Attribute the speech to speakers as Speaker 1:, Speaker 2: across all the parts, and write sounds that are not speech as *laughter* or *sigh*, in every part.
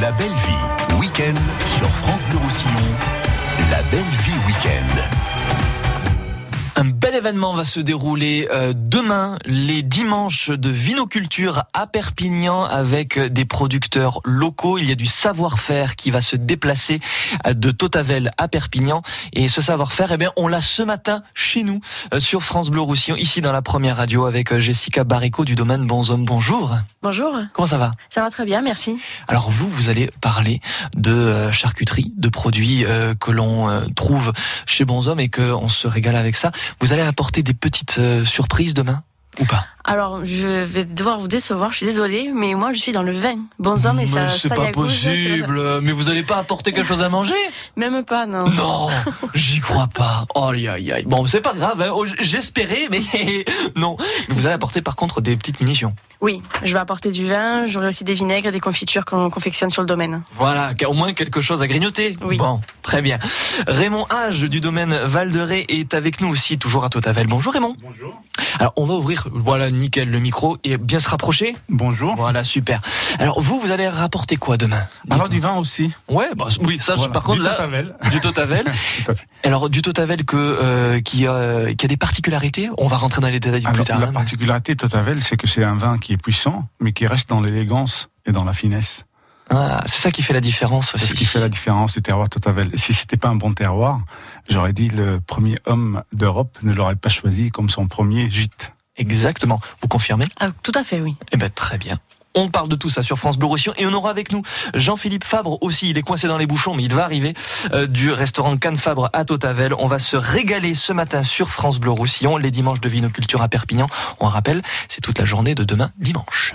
Speaker 1: La belle vie, week-end sur France Bleu Roussillon. La belle vie week-end.
Speaker 2: Événement va se dérouler euh, demain, les dimanches de vinoculture à Perpignan avec des producteurs locaux. Il y a du savoir-faire qui va se déplacer euh, de Totavel à Perpignan. Et ce savoir-faire, eh bien, on l'a ce matin chez nous euh, sur France Bleu Roussillon, ici dans la première radio avec Jessica Barrico du domaine Bonzone. Bonjour.
Speaker 3: Bonjour.
Speaker 2: Comment ça va?
Speaker 3: Ça va très bien, merci.
Speaker 2: Alors vous, vous allez parler de charcuterie, de produits que l'on trouve chez Bonzhomme et qu'on se régale avec ça. Vous allez apporter des petites euh, surprises demain ou pas?
Speaker 3: Alors, je vais devoir vous décevoir, je suis désolée, mais moi je suis dans le vin. Bonsoir,
Speaker 2: et ça. c'est pas possible. Mais vous allez pas apporter quelque chose à manger?
Speaker 3: Même pas, non.
Speaker 2: Non, j'y crois pas. Oh, aïe, aïe. Bon, c'est pas grave. Hein. Oh, j'espérais, mais *laughs* non. Vous allez apporter par contre des petites munitions.
Speaker 3: Oui, je vais apporter du vin. J'aurai aussi des vinaigres et des confitures qu'on confectionne sur le domaine.
Speaker 2: Voilà, au moins quelque chose à grignoter.
Speaker 3: Oui.
Speaker 2: Bon, très bien. Raymond Age du domaine Val de Ré est avec nous aussi, toujours à Totavel. Bonjour Raymond.
Speaker 4: Bonjour.
Speaker 2: Alors, on va ouvrir. Voilà, nickel le micro et bien se rapprocher.
Speaker 4: Bonjour.
Speaker 2: Voilà, super. Alors vous, vous allez rapporter quoi demain?
Speaker 4: Alors du vin aussi.
Speaker 2: Ouais, bah, oui, ça par contre
Speaker 4: du
Speaker 2: là,
Speaker 4: totavel.
Speaker 2: du totavel. *laughs* Alors du totavel que euh, qui, euh, qui a des particularités. On va rentrer dans les détails plus tard.
Speaker 4: La particularité totavel, c'est que c'est un vin qui est puissant, mais qui reste dans l'élégance et dans la finesse.
Speaker 2: Ah, c'est ça qui fait la différence aussi.
Speaker 4: C'est ce qui fait la différence du terroir Totavel. Si c'était pas un bon terroir, j'aurais dit le premier homme d'Europe ne l'aurait pas choisi comme son premier gîte.
Speaker 2: Exactement. Vous confirmez?
Speaker 3: Ah, Tout à fait, oui.
Speaker 2: Eh ben très bien. On parle de tout ça sur France Bleu Roussillon et on aura avec nous Jean-Philippe Fabre aussi. Il est coincé dans les bouchons, mais il va arriver euh, du restaurant Cannes Fabre à Totavel. On va se régaler ce matin sur France Bleu Roussillon, les dimanches de vinoculture à Perpignan. On rappelle, c'est toute la journée de demain dimanche.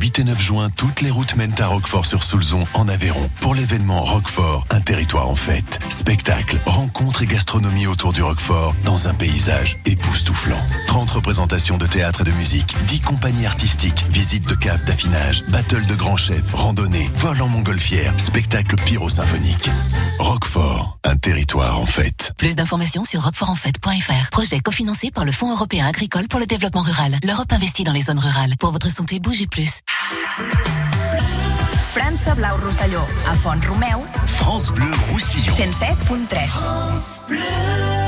Speaker 1: 8 et 9 juin, toutes les routes mènent à Roquefort-sur-Soulzon, en Aveyron, pour l'événement Roquefort, un territoire en fête. Spectacle, rencontres et gastronomie autour du Roquefort, dans un paysage époustouflant. 30 représentations de théâtre et de musique, 10 compagnies artistiques, visites de caves d'affinage, battle de grands chefs, randonnées, vol en montgolfière, spectacle pyro-symphonique. Roquefort, un territoire en fête.
Speaker 5: Plus d'informations sur roquefortenfête.fr. Projet cofinancé par le Fonds européen agricole pour le développement rural. L'Europe investit dans les zones rurales. Pour votre santé, bougez plus.
Speaker 6: França Blau Rosselló, a Font Romeu.
Speaker 1: France Bleu Roussillon.
Speaker 6: 107.3. France Bleu.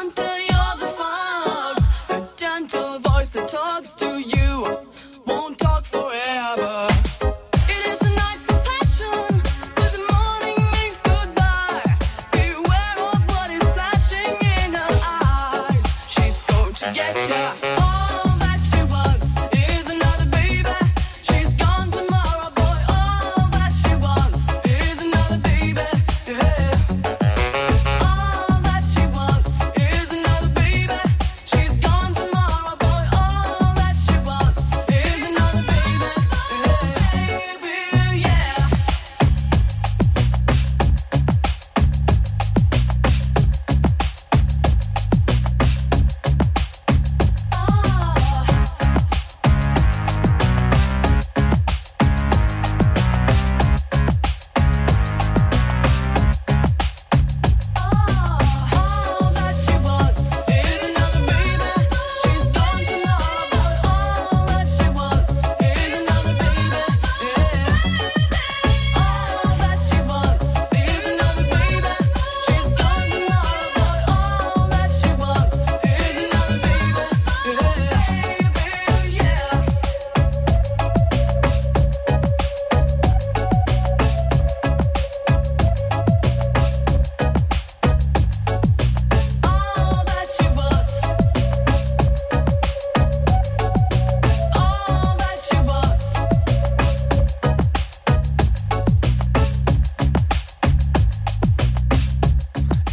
Speaker 7: All that she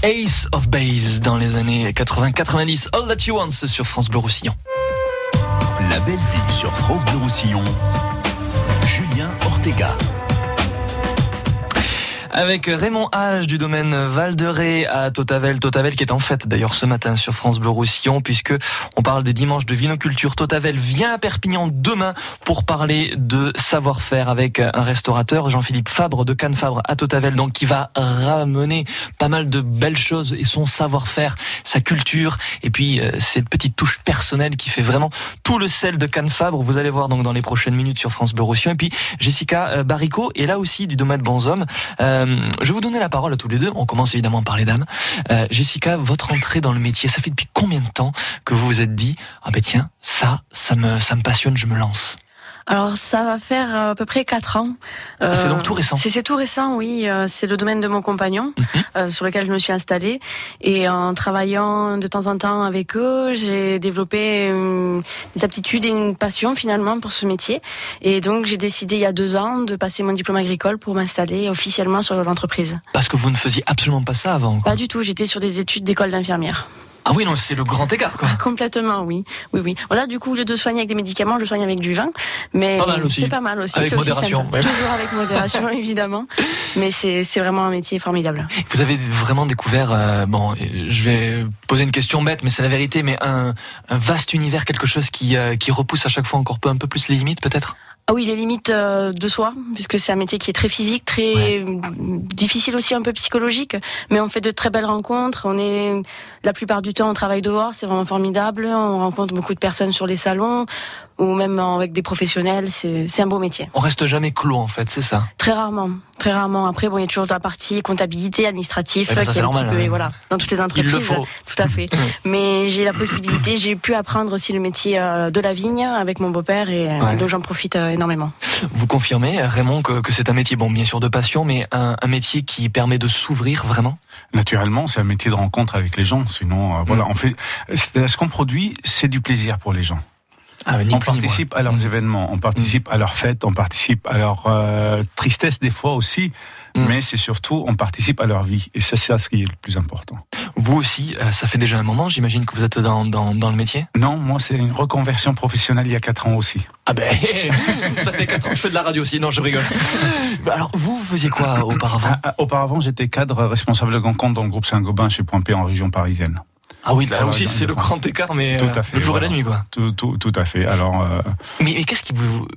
Speaker 2: Ace of Base dans les années 80-90. All That You Want sur France Bleu Roussillon.
Speaker 1: La belle ville sur France Bleu Roussillon. Julien Ortega
Speaker 2: avec Raymond H du domaine Val de Ré à Totavel. Totavel qui est en fête d'ailleurs ce matin sur France Bleu Roussillon puisque on parle des dimanches de vinoculture. Totavel vient à Perpignan demain pour parler de savoir-faire avec un restaurateur, Jean-Philippe Fabre de Cannes Fabre à Totavel, donc qui va ramener pas mal de belles choses et son savoir-faire, sa culture et puis euh, cette petite touche personnelle qui fait vraiment tout le sel de Cannes Fabre. Vous allez voir donc dans les prochaines minutes sur France Bleu Roussillon. Et puis Jessica euh, Baricot est là aussi du domaine Bonhomme. Euh, je vais vous donner la parole à tous les deux. On commence évidemment par les dames. Euh, Jessica, votre entrée dans le métier, ça fait depuis combien de temps que vous vous êtes dit ah ben tiens ça ça me ça me passionne, je me lance?
Speaker 3: Alors ça va faire à peu près 4 ans.
Speaker 2: Ah, c'est donc tout récent.
Speaker 3: C'est tout récent, oui. Euh, c'est le domaine de mon compagnon
Speaker 2: Mhm.
Speaker 3: euh, sur lequel je me suis installée. Et en travaillant de temps en temps avec eux, j'ai développé euh, des aptitudes et une passion finalement pour ce métier. Et donc j'ai décidé il y a deux ans de passer mon diplôme agricole pour m'installer officiellement sur l'entreprise.
Speaker 2: Parce que vous ne faisiez absolument pas ça avant. quoi.
Speaker 3: Pas du tout, j'étais sur des études d'école d'infirmière.
Speaker 2: Ah oui, non, c'est le grand écart, quoi.
Speaker 3: Complètement, oui. Oui, oui. Voilà, du coup, au lieu de soigner avec des médicaments, je soigne avec du vin. Mais
Speaker 2: aussi.
Speaker 3: c'est pas mal aussi.
Speaker 2: Avec
Speaker 3: c'est aussi
Speaker 2: modération, ouais.
Speaker 3: Toujours avec modération, *laughs* évidemment. Mais c'est vraiment un métier formidable.
Speaker 2: Vous avez vraiment découvert, euh, bon, je vais poser une question bête, mais c'est la vérité, mais un, un vaste univers, quelque chose qui, euh, qui repousse à chaque fois encore peu, un peu plus les limites, peut-être?
Speaker 3: Ah oui, les limites euh, de soi, puisque c'est un métier qui est très physique, très difficile aussi, un peu psychologique. Mais on fait de très belles rencontres. On est la plupart du temps on travaille dehors, c'est vraiment formidable. On rencontre beaucoup de personnes sur les salons ou même avec des professionnels. C'est c'est un beau métier.
Speaker 2: On reste jamais clos, en fait, c'est ça.
Speaker 3: Très rarement, très rarement. Après, bon, il y a toujours la partie comptabilité, administratif,
Speaker 2: mais ça,
Speaker 3: qui est un petit
Speaker 2: normal,
Speaker 3: peu,
Speaker 2: hein.
Speaker 3: et voilà, dans toutes les entreprises.
Speaker 2: Il le faut.
Speaker 3: Tout à fait. *laughs* mais j'ai la possibilité, j'ai pu apprendre aussi le métier euh, de la vigne avec mon beau-père et euh,
Speaker 2: Ouais.
Speaker 3: donc j'en profite euh, énormément.
Speaker 2: Vous confirmez, Raymond, que, que c'est un métier, bon, bien sûr, de passion, mais un, un métier qui permet de s'ouvrir vraiment?
Speaker 4: Naturellement, c'est un métier de rencontre avec les gens. Sinon, euh, voilà,
Speaker 2: Mm.
Speaker 4: on fait. Ce qu'on produit, c'est du plaisir pour les gens.
Speaker 2: Ah, ni
Speaker 4: on participe à leurs
Speaker 2: Mm.
Speaker 4: événements, on participe à leurs fêtes, on participe à leur euh, tristesse des fois aussi,
Speaker 2: Mm.
Speaker 4: mais c'est surtout on participe à leur vie et c'est ça ce qui est le plus important.
Speaker 2: Vous aussi, euh, ça fait déjà un moment, j'imagine que vous êtes dans, dans, dans le métier?
Speaker 4: Non, moi c'est une reconversion professionnelle il y a quatre ans aussi.
Speaker 2: Ah ben, *laughs* ça fait 4 ans que je fais de la radio aussi, non, je rigole. *laughs* Alors, vous, faisiez quoi auparavant
Speaker 4: Ah, ah, auparavant, j'étais cadre responsable de compte dans le groupe Saint-Gobain chez Point P en région parisienne.
Speaker 2: Ah oui, là
Speaker 4: Voilà,
Speaker 2: aussi, c'est
Speaker 4: le
Speaker 2: grand écart, mais
Speaker 4: Tout
Speaker 2: euh,
Speaker 4: à fait,
Speaker 2: le jour et la nuit, quoi.
Speaker 4: Tout, tout, tout à fait. Alors, euh,
Speaker 2: Mais, mais qu'est-ce qui vous,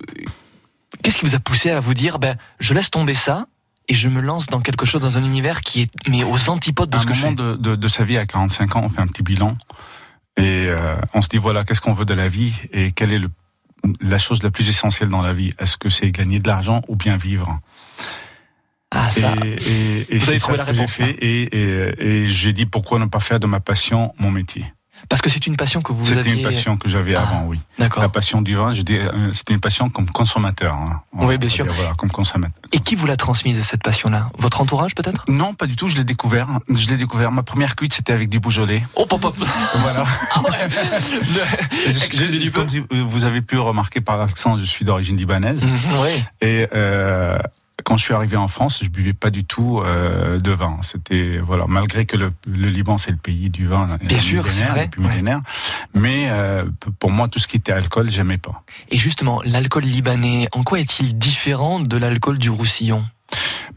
Speaker 2: qu'est-ce qui vous a poussé à vous dire, ben, je laisse tomber ça et je me lance dans quelque chose, dans un univers qui est, mais aux antipodes de
Speaker 4: à
Speaker 2: ce que je
Speaker 4: moment
Speaker 2: fais?
Speaker 4: de, de, de sa vie à 45 ans, on fait un petit bilan et euh, on se dit voilà, qu'est-ce qu'on veut de la vie et quelle est le, la chose la plus essentielle dans la vie? Est-ce que c'est gagner de l'argent ou bien vivre?
Speaker 2: Ah, ça.
Speaker 4: Et, et, et c'est ça
Speaker 2: la
Speaker 4: que j'ai fait et, j'ai dit pourquoi ne pas faire de ma passion mon métier.
Speaker 2: Parce que c'est une passion que vous
Speaker 4: C'était
Speaker 2: aviez.
Speaker 4: une passion que j'avais
Speaker 2: Ah,
Speaker 4: avant, oui.
Speaker 2: D'accord.
Speaker 4: La passion du vin, euh, c'était une passion comme consommateur. hein.
Speaker 2: Oui, bien sûr.
Speaker 4: dire, Voilà, comme consommateur.
Speaker 2: Et qui vous l'a transmise, cette passion-là? Votre entourage, peut-être?
Speaker 4: Non, pas du tout. Je l'ai découvert. Je l'ai découvert. Ma première cuite, c'était avec du Beaujolais.
Speaker 2: Oh, pop, pop. *laughs*
Speaker 4: Voilà.
Speaker 2: Ah ouais *laughs*
Speaker 4: Et je- comme vous avez pu remarquer par l'accent, je suis d'origine libanaise.
Speaker 2: Mhm, Oui.
Speaker 4: Et euh, quand je suis arrivé en France, je buvais pas du tout euh, de vin. C'était voilà, malgré que le, le Liban c'est le pays du vin, euh,
Speaker 2: Bien sûr, c'est
Speaker 4: millénaire,
Speaker 2: vrai,
Speaker 4: depuis millénaire. Mais euh, pour moi, tout ce qui était alcool, j'aimais pas.
Speaker 2: Et justement, l'alcool libanais, en quoi est-il différent de l'alcool du Roussillon?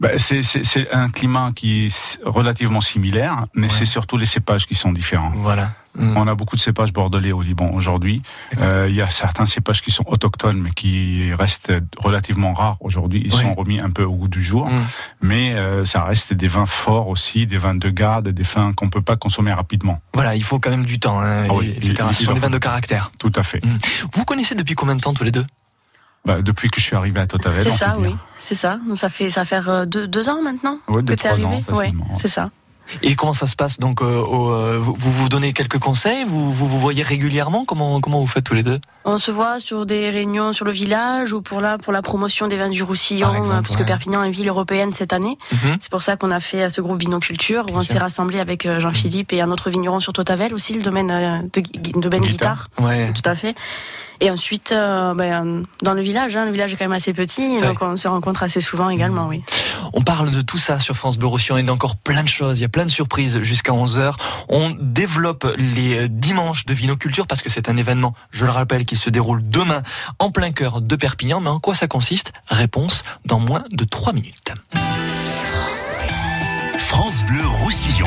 Speaker 4: Bah, c'est un climat qui est relativement similaire, mais
Speaker 2: Ouais.
Speaker 4: c'est surtout les cépages qui sont différents.
Speaker 2: Voilà. Mhm.
Speaker 4: On a beaucoup de cépages bordelais au Liban aujourd'hui. Euh, Il y a certains cépages qui sont autochtones, mais qui restent relativement rares aujourd'hui. Ils
Speaker 2: Oui.
Speaker 4: sont remis un peu au goût du jour.
Speaker 2: Mhm.
Speaker 4: Mais euh, ça reste des vins forts aussi, des vins de garde, des vins qu'on peut pas consommer rapidement.
Speaker 2: Voilà, il faut quand même du temps, hein,
Speaker 4: Ah oui,
Speaker 2: et- etc.
Speaker 4: il-
Speaker 2: Ce sont des vins de caractère.
Speaker 4: Tout à fait.
Speaker 2: Vous connaissez depuis combien de temps tous les deux?
Speaker 4: Bah, depuis que je suis arrivé à Totavel,
Speaker 3: C'est
Speaker 4: on
Speaker 3: ça, oui. C'est ça. Donc, ça fait, ça va faire euh, deux, deux ans maintenant
Speaker 4: Ouais,
Speaker 3: que
Speaker 4: deux,
Speaker 3: t'es
Speaker 4: trois
Speaker 3: arrivé.
Speaker 4: ans, facilement.
Speaker 3: Ouais, c'est ça.
Speaker 2: Et comment ça se passe donc euh, au, euh, vous, vous donnez quelques conseils vous, vous vous voyez régulièrement comment comment vous faites tous les deux?
Speaker 3: On se voit sur des réunions sur le village ou pour la, pour la promotion des vins du Roussillon,
Speaker 2: Par exemple,
Speaker 3: puisque
Speaker 2: ouais.
Speaker 3: Perpignan est ville européenne cette année.
Speaker 2: Mhm.
Speaker 3: C'est pour ça qu'on a fait euh, ce groupe Vinoculture, où on s'est rassemblé avec euh, Jean-Philippe et un autre vigneron sur Totavel aussi, le domaine euh, de, de domaine
Speaker 4: Guitare.
Speaker 3: guitare.
Speaker 2: Ouais.
Speaker 3: Tout à fait. Et ensuite, euh, ben, dans le village, hein, le village est quand même assez petit, donc on se rencontre assez souvent également, oui.
Speaker 2: On parle de tout ça sur France Bleu Roussillon et d'encore plein de choses. Il y a plein de surprises jusqu'à 11h. On développe les euh, dimanches de vinoculture parce que c'est un événement, je le rappelle, qui se déroule demain en plein cœur de Perpignan. Mais en quoi ça consiste? Réponse dans moins de 3 minutes.
Speaker 1: France Bleu Roussillon.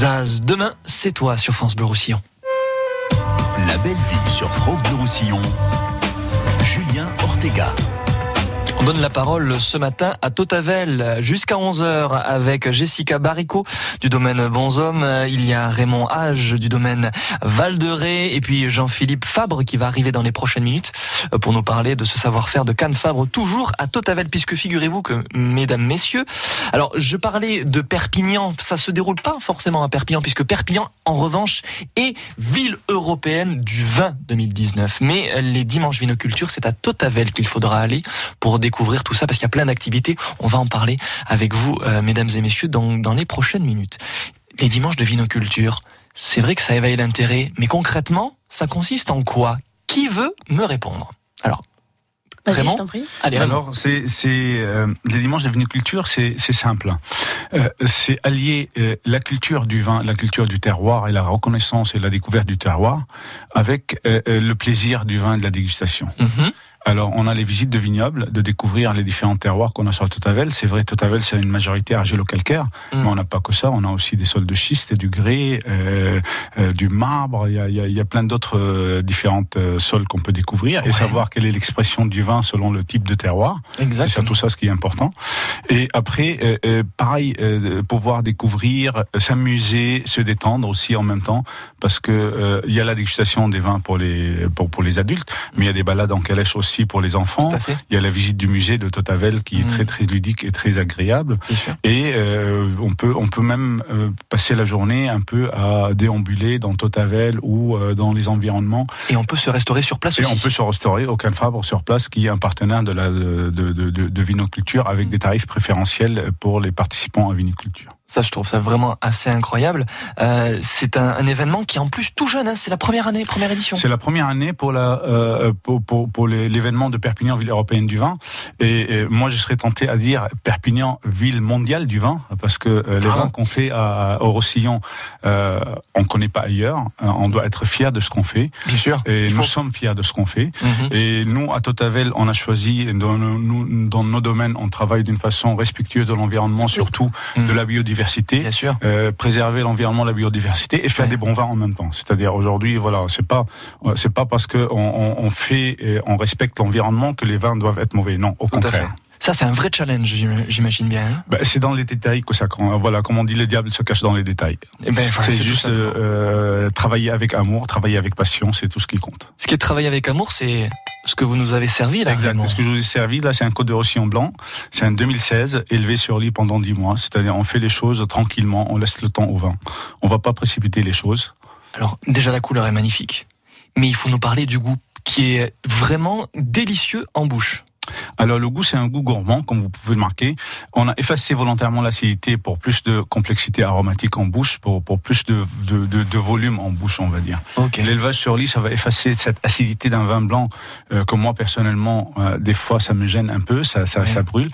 Speaker 2: Demain, c'est toi sur France Bleu Roussillon.
Speaker 1: La belle ville sur France Bleu Roussillon. Julien Ortega.
Speaker 2: On donne la parole ce matin à Totavel jusqu'à 11h avec Jessica Baricot du domaine Bonshommes. Il y a Raymond Hage du domaine Val de Ré et puis Jean-Philippe Fabre qui va arriver dans les prochaines minutes pour nous parler de ce savoir-faire de Cannes Fabre toujours à Totavel puisque figurez-vous que mesdames, messieurs, alors je parlais de Perpignan, ça se déroule pas forcément à Perpignan puisque Perpignan en revanche est ville européenne du vin 2019. Mais les dimanches vinoculture, c'est à Totavel qu'il faudra aller pour découvrir tout ça parce qu'il y a plein d'activités. On va en parler avec vous, euh, mesdames et messieurs, dans, dans les prochaines minutes. Les dimanches de vinoculture, c'est vrai que ça éveille l'intérêt, mais concrètement, ça consiste en quoi? Qui veut me répondre? Alors, Raymond
Speaker 3: je t'en prie.
Speaker 2: allez.
Speaker 4: Alors, c'est, euh, les dimanches de viniculture, c'est, simple. Euh, c'est allier euh, la culture du vin, la culture du terroir et la reconnaissance et la découverte du terroir avec le plaisir du vin et de la dégustation.
Speaker 2: Mhm.
Speaker 4: Alors, on a les visites de vignobles, de découvrir les différents terroirs qu'on a sur Totavel. C'est vrai, Totavel, c'est une majorité argilo-calcaire,
Speaker 2: Mm.
Speaker 4: mais on n'a pas que ça. On a aussi des sols de schiste, du grès, euh, euh, du marbre. Il y a, il y a, plein d'autres euh, différentes euh, sols qu'on peut découvrir
Speaker 2: Ouais.
Speaker 4: et savoir quelle est l'expression du vin selon le type de terroir. C'est surtout ça ce qui est important. Et après, pareil, pouvoir découvrir, s'amuser, se détendre aussi en même temps, parce que il y a la dégustation des vins pour les pour, pour les adultes, mais il y a des balades en calèche aussi pour les enfants. Il y a la visite du musée de Totavel qui est
Speaker 2: Mm.
Speaker 4: très très ludique et très agréable. Et euh, on peut on peut même euh, passer la journée un peu à déambuler dans Totavel ou euh, dans les environnements
Speaker 2: Et on peut se restaurer sur place
Speaker 4: et
Speaker 2: aussi.
Speaker 4: on peut se restaurer au Cannes Fabre sur place, qui est un partenaire de la de, de, de, de vinoculture avec des tarifs préférentiels pour les participants à viniculture.
Speaker 2: Ça, je trouve ça vraiment assez incroyable. Euh, c'est un, un, événement qui est en plus tout jeune. Hein, c'est la première année, première édition.
Speaker 4: C'est la première année pour la euh, pour, pour, pour l'événement de Perpignan, ville européenne du vin. Et, et, moi, je serais tenté à dire Perpignan, ville mondiale du vin, parce que euh, les ah. vins qu'on fait à, au Roussillon, euh, on connaît pas ailleurs. Euh, on doit être fier de ce qu'on fait.
Speaker 2: Bien sûr.
Speaker 4: Et nous sommes fiers de ce qu'on fait. Mm -hmm. Et nous, à Totavel, on a choisi dans, nous, dans nos domaines, on travaille d'une façon respectueuse de l'environnement, surtout mm -hmm. de la biodiversité
Speaker 2: Bien sûr.
Speaker 4: Euh, préserver l'environnement, la biodiversité et faire ouais. des bons vins en même temps. C'est-à-dire aujourd'hui, voilà, c'est pas c'est pas parce que on, on, on fait et on respecte l'environnement que les vins doivent être mauvais. Non, au
Speaker 2: Tout
Speaker 4: contraire.
Speaker 2: Ça, c'est un vrai challenge, j'imagine bien. Hein
Speaker 4: ben, c'est dans les détails que ça. Voilà, comme on dit, le diable se cache dans les détails.
Speaker 2: Eh ben, voilà,
Speaker 4: c'est juste euh, travailler avec amour, travailler avec passion, c'est tout ce qui compte.
Speaker 2: Ce qui est travailler avec amour, c'est ce que vous nous avez servi là.
Speaker 4: Exact. Ce que je vous ai servi là, c'est un Côte de Roussillon blanc. C'est un 2016, élevé sur lit pendant 10 mois. C'est-à-dire, on fait les choses tranquillement, on laisse le temps au vin. On va pas précipiter les choses.
Speaker 2: Alors, déjà, la couleur est magnifique. Mais il faut nous parler du goût qui est vraiment délicieux en bouche.
Speaker 4: Alors le goût, c'est un goût gourmand, comme vous pouvez le marquer. On a effacé volontairement l'acidité pour plus de complexité aromatique en bouche, pour, pour plus de, de, de, de, volume en bouche, on va dire.
Speaker 2: Okay.
Speaker 4: L'élevage sur lit, ça va effacer cette acidité d'un vin blanc euh, que moi, personnellement, euh, des fois, ça me gêne un peu, ça, ça, brûle.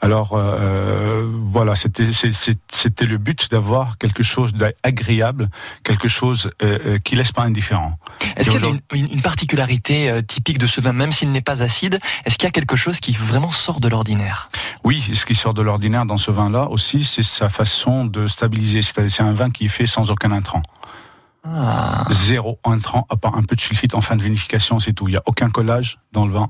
Speaker 4: Alors euh, voilà, c'était c'était le but d'avoir quelque chose d'agréable, quelque chose qui laisse pas indifférent.
Speaker 2: Est-ce qu'il y a une, une particularité typique de ce vin, même s'il n'est pas acide Est-ce qu'il y a quelque qui sort de l'ordinaire.
Speaker 4: Oui, ce qui sort de l'ordinaire dans ce vin-là aussi, c'est sa façon de stabiliser. C'est un vin qui est fait sans aucun intrant.
Speaker 2: Ah.
Speaker 4: Zéro intrant, à part un peu de sulfite en fin de vinification, c'est tout. Il n'y a aucun collage dans le vin.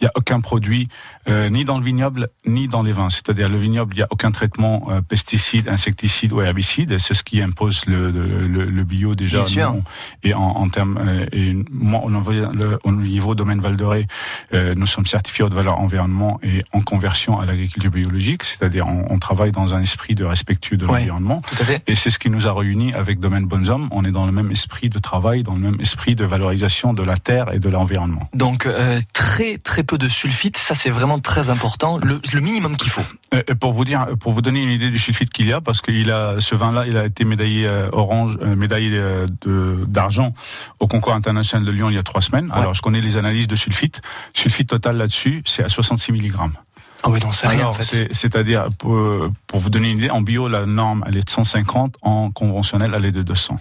Speaker 4: Il n'y a aucun produit, euh, ni dans le vignoble, ni dans les vins. C'est-à-dire, le vignoble, il n'y a aucun traitement euh, pesticide, insecticide ou herbicide. C'est ce qui impose le, le, le, bio déjà.
Speaker 2: Bien sûr.
Speaker 4: Non. Et en, en termes, euh, et moi, au niveau, au niveau domaine Val de Ré, euh, nous sommes certifiés haute valeur environnement et en conversion à l'agriculture biologique. C'est-à-dire, on, on, travaille dans un esprit de respectueux de
Speaker 2: ouais,
Speaker 4: l'environnement.
Speaker 2: Tout à fait.
Speaker 4: Et c'est ce qui nous a réunis avec Domaine Bonhomme. On est dans le même esprit de travail, dans le même esprit de valorisation de la terre et de l'environnement.
Speaker 2: Donc, euh, très, très peu de sulfite, ça c'est vraiment très important, le, le minimum qu'il faut.
Speaker 4: Euh, pour vous dire, pour vous donner une idée du sulfite qu'il y a, parce qu'il a ce vin-là, il a été médaillé euh, orange, médaillé d'argent au concours international de Lyon il y a trois semaines. Ouais. Alors je connais les analyses de sulfite. Sulfite total là-dessus, c'est à 66 mg.
Speaker 2: Ah oui, non, c'est rien en fait.
Speaker 4: C'est-à-dire, pour, pour, vous donner une idée, en bio, la norme, elle est de 150, en conventionnel, elle est de 200.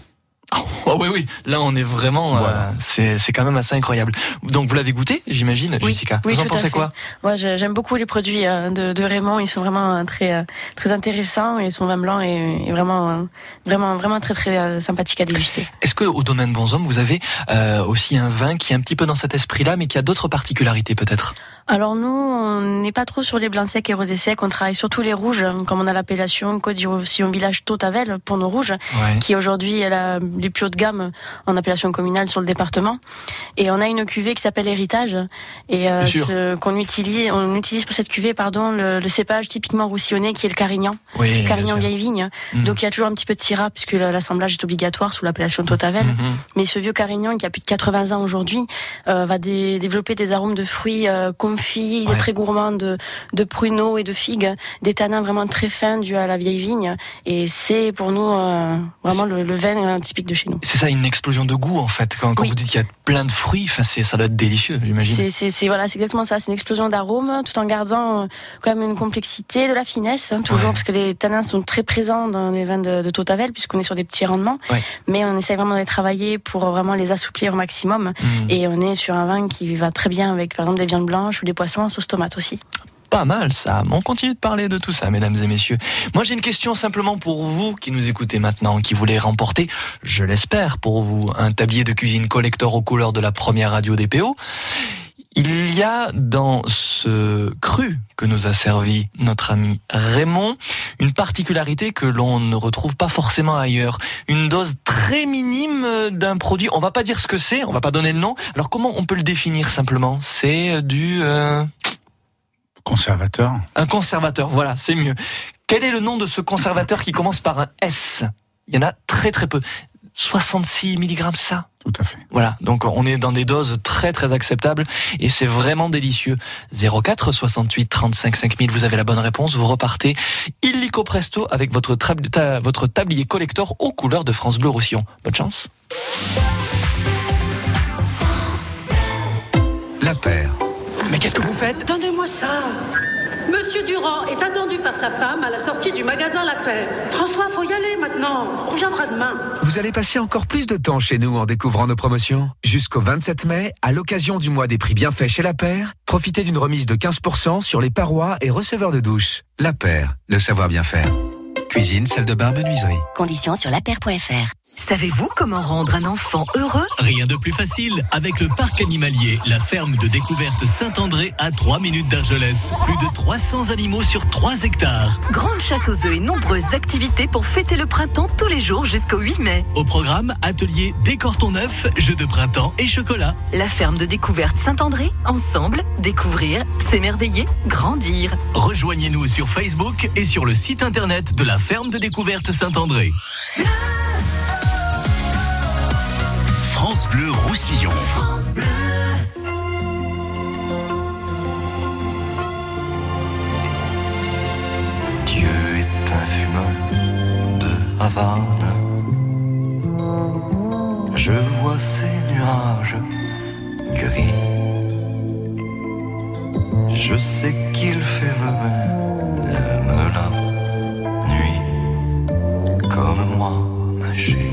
Speaker 2: Oh oui, oui, là on est vraiment, voilà. euh, c'est, c'est quand même assez incroyable. Donc vous l'avez goûté, j'imagine,
Speaker 3: oui,
Speaker 2: Jessica
Speaker 3: oui,
Speaker 2: Vous en pensez quoi
Speaker 3: Moi j'aime beaucoup les produits euh, de, de, Raymond, ils sont vraiment euh, très, très intéressants et son vin blanc est, est vraiment, vraiment, vraiment très très sympathique à déguster.
Speaker 2: Est-ce que au domaine Bonhomme vous avez euh, aussi un vin qui est un petit peu dans cet esprit-là, mais qui a d'autres particularités peut-être?
Speaker 3: Alors nous, on n'est pas trop sur les blancs secs et rosés secs, on travaille surtout les rouges, comme on a l'appellation Côte du Roussillon Village Totavel pour nos rouges,
Speaker 2: ouais.
Speaker 3: qui aujourd'hui est la, les plus hautes gamme en appellation communale sur le département. Et on a une cuvée qui s'appelle Héritage, et euh, ce, qu'on utilise, on utilise pour cette cuvée, pardon, le, le, cépage typiquement roussillonnais qui est le Carignan,
Speaker 2: oui,
Speaker 3: Carignan vieille vigne. Mmh. Donc il y a toujours un petit peu de syrah puisque l'assemblage est obligatoire sous l'appellation Totavel. Mmh. Mais ce vieux Carignan qui a plus de 80 ans aujourd'hui euh, va dé développer des arômes de fruits euh, confits, ouais. très gourmands de, de pruneaux et de figues, des tanins vraiment très fins dus à la vieille vigne. Et c'est pour nous euh, vraiment le, le, vin typique de chez nous.
Speaker 2: C'est ça, une explosion de goût en fait. Quand, quand
Speaker 3: oui.
Speaker 2: vous dites qu'il y a plein de fruits, ça doit être délicieux, j'imagine.
Speaker 3: C'est voilà, c'est exactement ça. C'est une explosion d'arômes, tout en gardant euh, quand même une complexité, de la finesse, hein, toujours ouais. parce que les tanins sont très présents dans les vins de, de Totavel, puisqu'on est sur des petits rendements.
Speaker 2: Ouais.
Speaker 3: Mais on essaie vraiment de les travailler pour vraiment les assouplir au maximum.
Speaker 2: Mmh.
Speaker 3: Et on est sur un vin qui va très bien avec, par exemple, des viandes blanches ou des poissons en sauce tomate aussi.
Speaker 2: Pas mal ça. On continue de parler de tout ça, mesdames et messieurs. Moi, j'ai une question simplement pour vous qui nous écoutez maintenant, qui voulez remporter, je l'espère pour vous, un tablier de cuisine collector aux couleurs de la première radio DPO. Il y a dans ce cru que nous a servi notre ami Raymond une particularité que l'on ne retrouve pas forcément ailleurs. Une dose très minime d'un produit. On va pas dire ce que c'est, on va pas donner le nom. Alors comment on peut le définir simplement? C'est du euh...
Speaker 4: conservateur.
Speaker 2: Un conservateur, voilà, c'est mieux. Quel est le nom de ce conservateur qui commence par un S? Il y en a très très peu 66 mg, c'est ça?
Speaker 4: Tout à fait.
Speaker 2: Voilà, donc on est dans des doses très très acceptables et c'est vraiment délicieux. 04 68 35 5000, vous avez la bonne réponse, vous repartez illico presto avec votre, ta, votre tablier collector aux couleurs de France Bleu Roussillon. Bonne chance.
Speaker 8: La paire.
Speaker 2: Mais qu'est-ce que vous faites?
Speaker 9: Donnez-moi ça Monsieur Durand est attendu par sa femme à la sortie du magasin La Paix. François, faut y aller maintenant. On reviendra demain.
Speaker 8: Vous allez passer encore plus de temps chez nous en découvrant nos promotions. Jusqu'au 27 mai, à l'occasion du mois des prix bienfaits chez La Paire, profitez d'une remise de 15% sur les parois et receveurs de douche. La Paire, le savoir bien faire. Cuisine, salle de bain, menuiserie.
Speaker 5: Conditions sur lapaire.fr.
Speaker 10: Savez-vous comment rendre un enfant heureux?
Speaker 11: Rien de plus facile avec le parc animalier, la ferme de découverte Saint-André à 3 minutes d'Argelès. Plus de 300 animaux sur 3 hectares.
Speaker 10: Grande chasse aux œufs et nombreuses activités pour fêter le printemps tous les jours jusqu'au 8 mai.
Speaker 11: Au programme, atelier décor ton œuf, jeux de printemps et chocolat.
Speaker 10: La ferme de découverte Saint-André, ensemble, découvrir, s'émerveiller, grandir.
Speaker 11: Rejoignez-nous sur Facebook et sur le site internet de la ferme de découverte Saint-André.
Speaker 1: France Bleu Roussillon.
Speaker 12: Dieu est un fumeur de Havane. Je vois ces nuages gris. Je sais qu'il fait le même nuit, comme moi, ma chérie.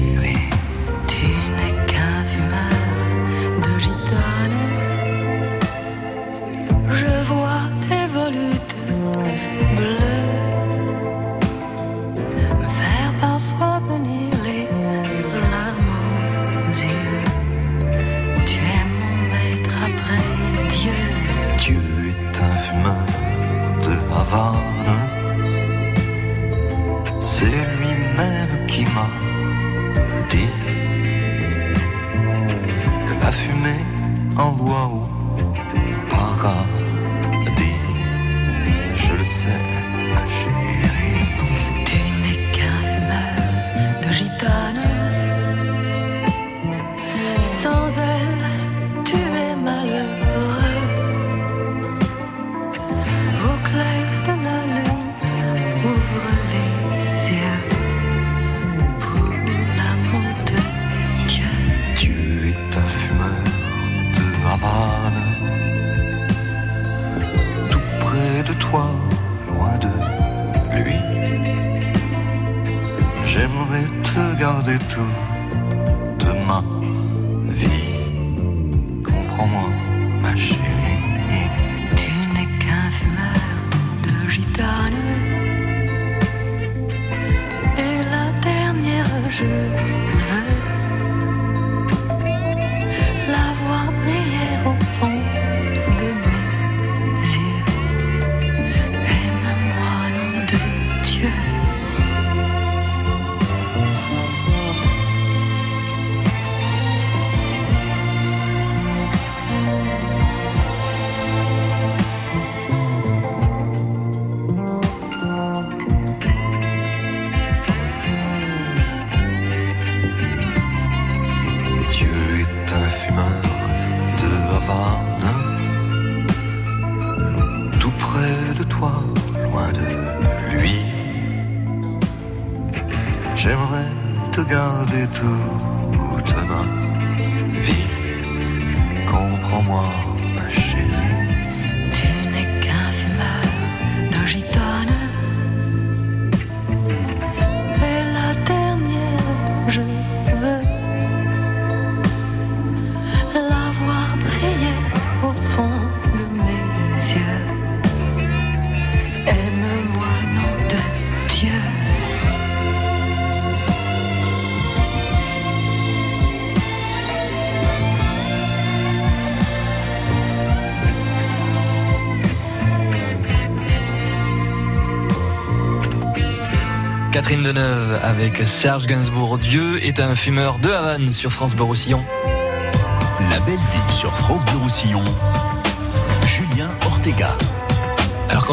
Speaker 12: Garder toute ma vie. Comprends-moi, ma chérie.
Speaker 13: Tu n'es qu'un fumeur de gitane.
Speaker 2: Catherine Deneuve avec Serge Gainsbourg. Dieu est un fumeur de Havane sur France Bleu Roussillon.
Speaker 1: La belle vie sur France Bleu Roussillon. Julien Ortega.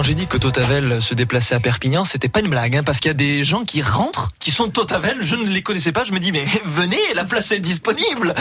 Speaker 2: Quand j'ai dit que Totavel se déplaçait à Perpignan, c'était pas une blague, hein, parce qu'il y a des gens qui rentrent, qui sont Totavel, je ne les connaissais pas, je me dis mais *laughs* venez, la place est disponible.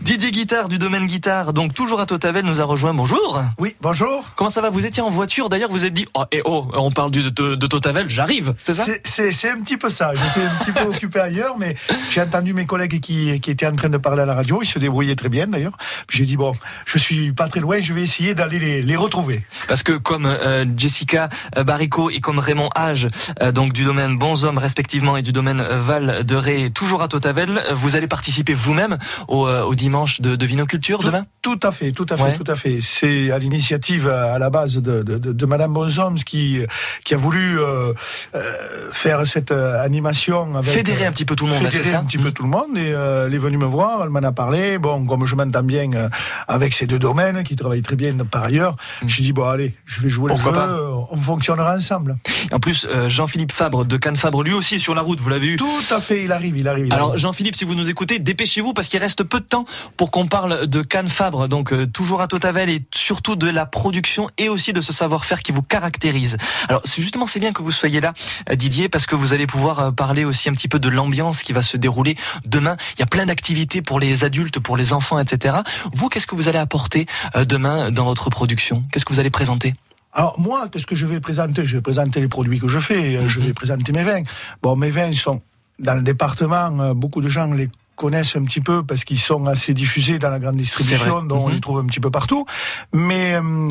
Speaker 2: Didier Guitare du domaine guitare, donc toujours à Totavel, nous a rejoint. Bonjour.
Speaker 14: Oui, bonjour.
Speaker 2: Comment ça va? Vous étiez en voiture, d'ailleurs vous êtes dit oh et oh, on parle du- de, de Totavel, j'arrive, c'est ça?
Speaker 14: C'est- un petit peu ça. J'étais un petit peu occupé ailleurs, mais j'ai entendu mes collègues qui, qui étaient en train de parler à la radio. Ils se débrouillaient très bien d'ailleurs. J'ai dit bon, je suis pas très loin, je vais essayer d'aller les, les retrouver.
Speaker 2: Parce que comme euh, Jessica euh, Baricot et comme Raymond Hage, euh, donc du domaine Bonhomme respectivement et du domaine euh, Val de Ré, toujours à Totavel, vous allez participer vous-même au, au dimanche de, de Vinoculture demain?
Speaker 14: Tout à fait, tout à fait,
Speaker 2: Ouais.
Speaker 14: tout à fait. C'est à l'initiative à la base de, de, de, de Madame Bonsomme qui qui a voulu euh, euh, faire cette animation avec
Speaker 2: Fédérer un petit peu tout le monde,
Speaker 14: fédérer
Speaker 2: ça?
Speaker 14: un petit peu tout le monde et euh, elle est venue me voir, elle m'en a parlé. Bon, comme je m'entends bien avec ces deux domaines qui travaillent très bien par ailleurs, j'ai dit bon allez, je vais jouer
Speaker 2: Mm. Pourquoi
Speaker 14: le jeu,
Speaker 2: pas?
Speaker 14: On fonctionnera ensemble.
Speaker 2: En plus, euh, Jean-Philippe Fabre de Cannes Fabre, lui aussi est sur la route, vous l'avez eu.
Speaker 14: Tout à fait, il arrive, il arrive. il
Speaker 2: Alors. Jean-Philippe, si vous nous écoutez, dépêchez-vous parce qu'il reste peu de temps pour qu'on parle de Cannes Fabre, donc euh, toujours à Totavel et surtout de la production et aussi de ce savoir-faire qui vous caractérise. Alors justement c'est bien que vous soyez là, euh, Didier, parce que vous allez pouvoir euh, parler aussi un petit peu de l'ambiance qui va se dérouler demain. Il y a plein d'activités pour les adultes, pour les enfants, etc. Vous, qu'est-ce que vous allez apporter demain dans votre production? Qu'est-ce que vous allez présenter?
Speaker 14: Alors moi, qu'est-ce que je vais présenter? Je vais présenter les produits que je fais, euh, je
Speaker 2: Mhm.
Speaker 14: vais présenter mes vins. Bon, mes vins sont dans le département, euh, beaucoup de gens les connaissent un petit peu parce qu'ils sont assez diffusés dans la grande distribution, donc on
Speaker 2: Mhm.
Speaker 14: les trouve un petit peu partout. Mais euh,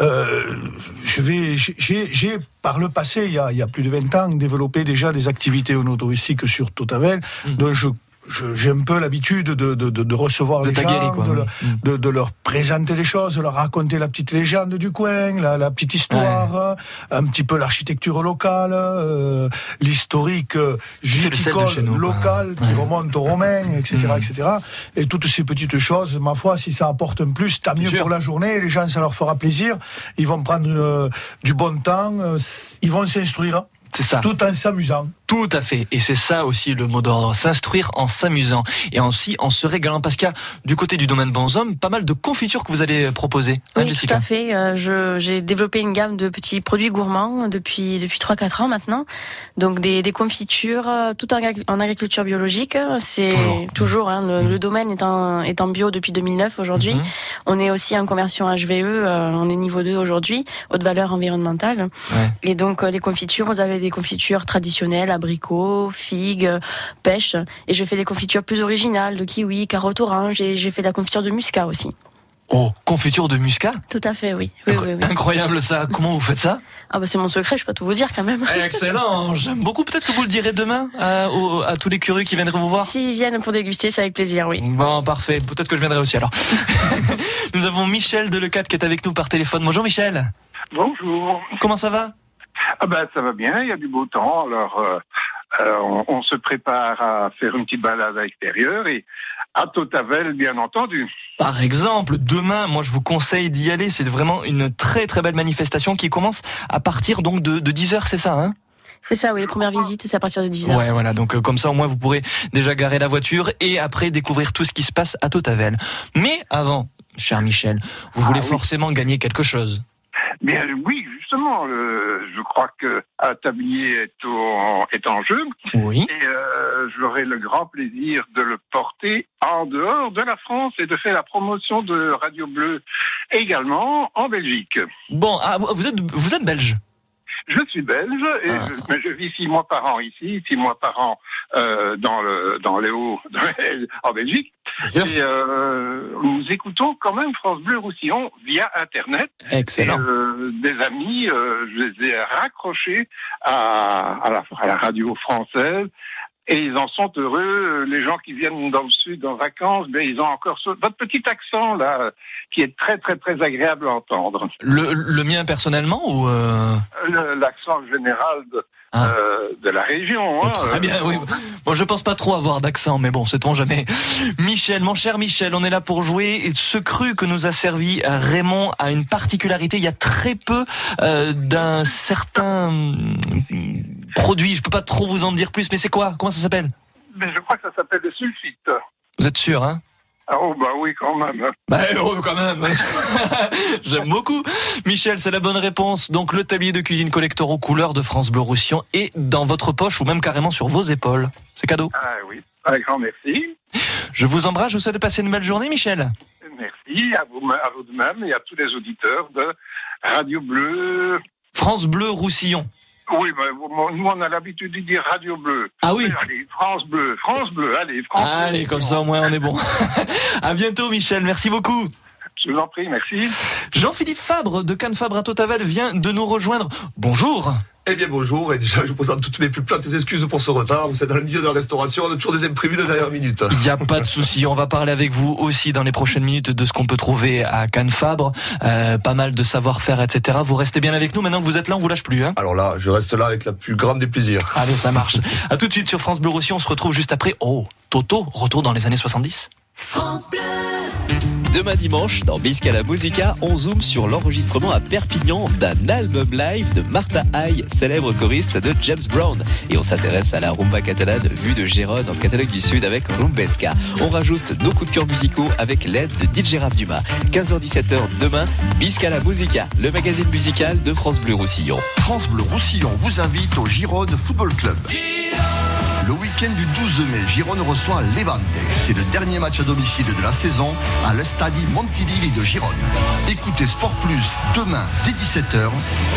Speaker 14: euh, je vais, j'ai- par le passé, il y, a, il y a plus de 20 ans, développé déjà des activités touristiques sur Totavel. Donc je je- j'ai un peu l'habitude de, de, de, de recevoir les gens,
Speaker 2: quoi,
Speaker 14: de,
Speaker 2: ouais.
Speaker 14: leur- de, de leur présenter les choses, de leur raconter la petite légende du coin, la, la petite histoire, un petit peu l'architecture locale, euh, l'historique euh, viticole
Speaker 2: quoi.
Speaker 14: local qui remonte aux Romains, etc.,
Speaker 2: Mm.
Speaker 14: etc. Et toutes ces petites choses, ma foi, si ça apporte un plus, tant mieux pour la journée. Les gens, ça leur fera plaisir. Ils vont prendre euh, du bon temps. euh, ils vont s'instruire.
Speaker 2: C'est ça.
Speaker 14: Tout en s'amusant.
Speaker 2: Tout à fait. Et c'est ça aussi le mot d'ordre. S'instruire en s'amusant. Et aussi en se régalant. Parce qu'il y a, du côté du domaine Bonhomme, pas mal de confitures que vous allez proposer. Hein,
Speaker 3: Oui, tout à fait. Euh, J'ai développé une gamme de petits produits gourmands depuis depuis trois quatre ans maintenant. Donc des, des confitures, euh, tout en, agri- en agriculture biologique. C'est
Speaker 2: Toujours.
Speaker 3: toujours. hein, le, le domaine est en, est en bio depuis 2009 aujourd'hui.
Speaker 2: Mhm.
Speaker 3: On est aussi en conversion HVE. euh, on est niveau 2 aujourd'hui, haute valeur environnementale.
Speaker 2: Ouais.
Speaker 3: Et donc euh, les confitures, vous avez des confitures traditionnelles, abricots, figues, euh, pêche. Et je fais des confitures plus originales de kiwi, carottes, orange. Et j'ai fait la confiture de muscat aussi.
Speaker 2: Oh, confiture de muscat?
Speaker 3: Tout à fait, oui. oui, oui, oui.
Speaker 2: Incroyable ça. Comment vous faites ça?
Speaker 3: Ah bah c'est mon secret, je peux pas tout vous dire quand même.
Speaker 2: Excellent. J'aime beaucoup. Peut-être que vous le direz demain à, aux- à tous les curieux qui viendraient vous voir.
Speaker 3: S'ils viennent pour déguster, c'est avec plaisir, oui.
Speaker 2: Bon, parfait. Peut-être que je viendrai aussi alors. *laughs* nous avons Michel Delecade qui est avec nous par téléphone. Bonjour Michel.
Speaker 15: Bonjour.
Speaker 2: Comment ça va?
Speaker 15: Ah ben ça va bien, il y a du beau temps, alors euh, euh, on, on se prépare à faire une petite balade à l'extérieur et à Totavel bien entendu.
Speaker 2: Par exemple, demain, moi je vous conseille d'y aller. C'est vraiment une très très belle manifestation qui commence à partir donc de, de 10h, c'est ça hein?
Speaker 3: C'est ça, oui, les premières visites, c'est à partir de 10h.
Speaker 2: Ouais, voilà. Donc euh, comme ça, au moins, vous pourrez déjà garer la voiture et après découvrir tout ce qui se passe à Totavel. Mais avant, cher Michel, vous voulez forcément gagner quelque chose?
Speaker 15: Bien oui, justement, euh, je crois que un tablier est, au- est en jeu
Speaker 2: Oui.
Speaker 15: et euh, j'aurai le grand plaisir de le porter en dehors de la France et de faire la promotion de Radio Bleu également en Belgique.
Speaker 2: Bon, ah, vous êtes vous êtes belge?
Speaker 15: Je suis belge, et
Speaker 2: Ah.
Speaker 15: je, mais je vis six mois par an ici, six mois par an euh, dans le dans les Hauts, *laughs* en Belgique. Et euh, nous écoutons quand même France Bleu Roussillon via Internet.
Speaker 2: Excellent.
Speaker 15: Et, euh, des amis, euh, je les ai raccrochés à, à, la, à la radio française. Et ils en sont heureux. Les gens qui viennent dans le sud en vacances, ben, ils ont encore ce, votre petit accent là, qui est très très très agréable à entendre.
Speaker 2: Le, le mien personnellement ou euh...
Speaker 15: L'accent général de, euh, de la région. hein.
Speaker 2: Très bien, oui. Bon, je pense pas trop avoir d'accent, mais bon, sait-on jamais. Michel, mon cher Michel, on est là pour jouer. Et ce cru que nous a servi euh, Raymond a une particularité. Il y a très peu euh, d'un certain hum, produit. Je peux pas trop vous en dire plus, mais c'est quoi? Comment ça s'appelle?
Speaker 15: Mais je crois que ça s'appelle le sulfite.
Speaker 2: Vous êtes sûr, hein?
Speaker 15: Oh bah oui, quand même.
Speaker 2: Bah oh, quand même. *laughs* J'aime beaucoup. Michel, c'est la bonne réponse. Donc le tablier de cuisine collector aux couleurs de France Bleu Roussillon est dans votre poche ou même carrément sur vos épaules. C'est cadeau.
Speaker 15: Ah oui, un grand merci.
Speaker 2: Je vous embrasse, je vous souhaite de passer une belle journée, Michel.
Speaker 15: Merci à vous, à vous de même et à tous les auditeurs de Radio Bleu.
Speaker 2: France Bleu Roussillon.
Speaker 15: Oui, mais vous- nous on a l'habitude de dire Radio Bleu.
Speaker 2: Ah oui.
Speaker 15: Allez, France Bleu, France Bleu, allez, France Bleu.
Speaker 2: Allez, comme ça au moins on est bon. *laughs* à bientôt, Michel. Merci beaucoup.
Speaker 15: Je vous en prie, merci.
Speaker 2: Jean-Philippe Fabre de Cannes Fabre à Totavel vient de nous rejoindre. Bonjour.
Speaker 16: Eh bien bonjour, et déjà je vous présente toutes mes plus plates excuses pour ce retard. Vous êtes dans le milieu de la restauration, on a toujours des imprévus de dernière minute.
Speaker 2: Il n'y a pas de souci, on va parler avec vous aussi dans les prochaines minutes de ce qu'on peut trouver à Cannes Fabre. Euh, pas mal de savoir-faire, etc. Vous restez bien avec nous. Maintenant que vous êtes là, on vous lâche plus. Hein
Speaker 16: Alors là, je reste là avec la plus grande des plaisirs.
Speaker 2: Allez, ça marche. À tout de suite sur France Bleu Roussillon. On se retrouve juste après. Oh, Toto, retour dans les années 70.
Speaker 17: France Bleu. Demain dimanche, dans Bisca la Musica, on zoome sur l'enregistrement à Perpignan d'un album live de Martha Haye, célèbre choriste de James Brown. Et on s'intéresse à la rumba catalane vue de Gérone en Catalogue du Sud avec Rumbesca. On rajoute nos coups de cœur musicaux avec l'aide de DJ Rav Dumas. 15h-17h demain, Bisca la Musica, le magazine musical de France Bleu Roussillon.
Speaker 18: France Bleu Roussillon vous invite au Gironde Football Club. Le week-end du 12 mai, Gironde reçoit Levante. C'est le dernier match à domicile de la saison à l'Estadi Montilivi de Gironde. Écoutez Sport Plus demain dès 17h